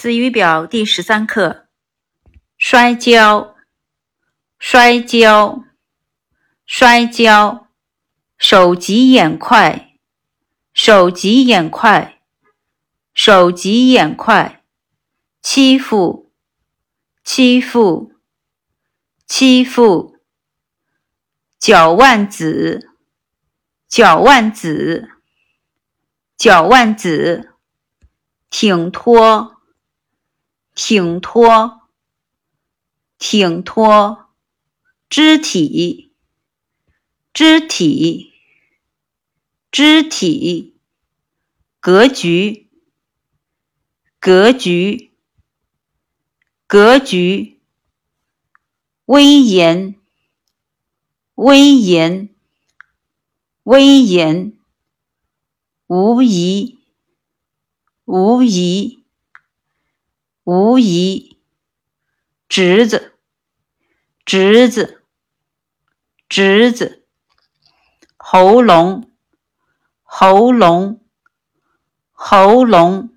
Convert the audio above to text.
子语表第十三课：摔跤，摔跤，摔跤。手疾眼快，手疾眼快，手疾眼快。欺负，欺负，欺负。脚腕子，脚腕子，脚腕子。挺脱。挺脱，挺脱，肢体，肢体，肢体，格局，格局，格局，威严，威严，威严，无疑，无疑。无疑，侄子，侄子，侄子，喉咙，喉咙，喉咙。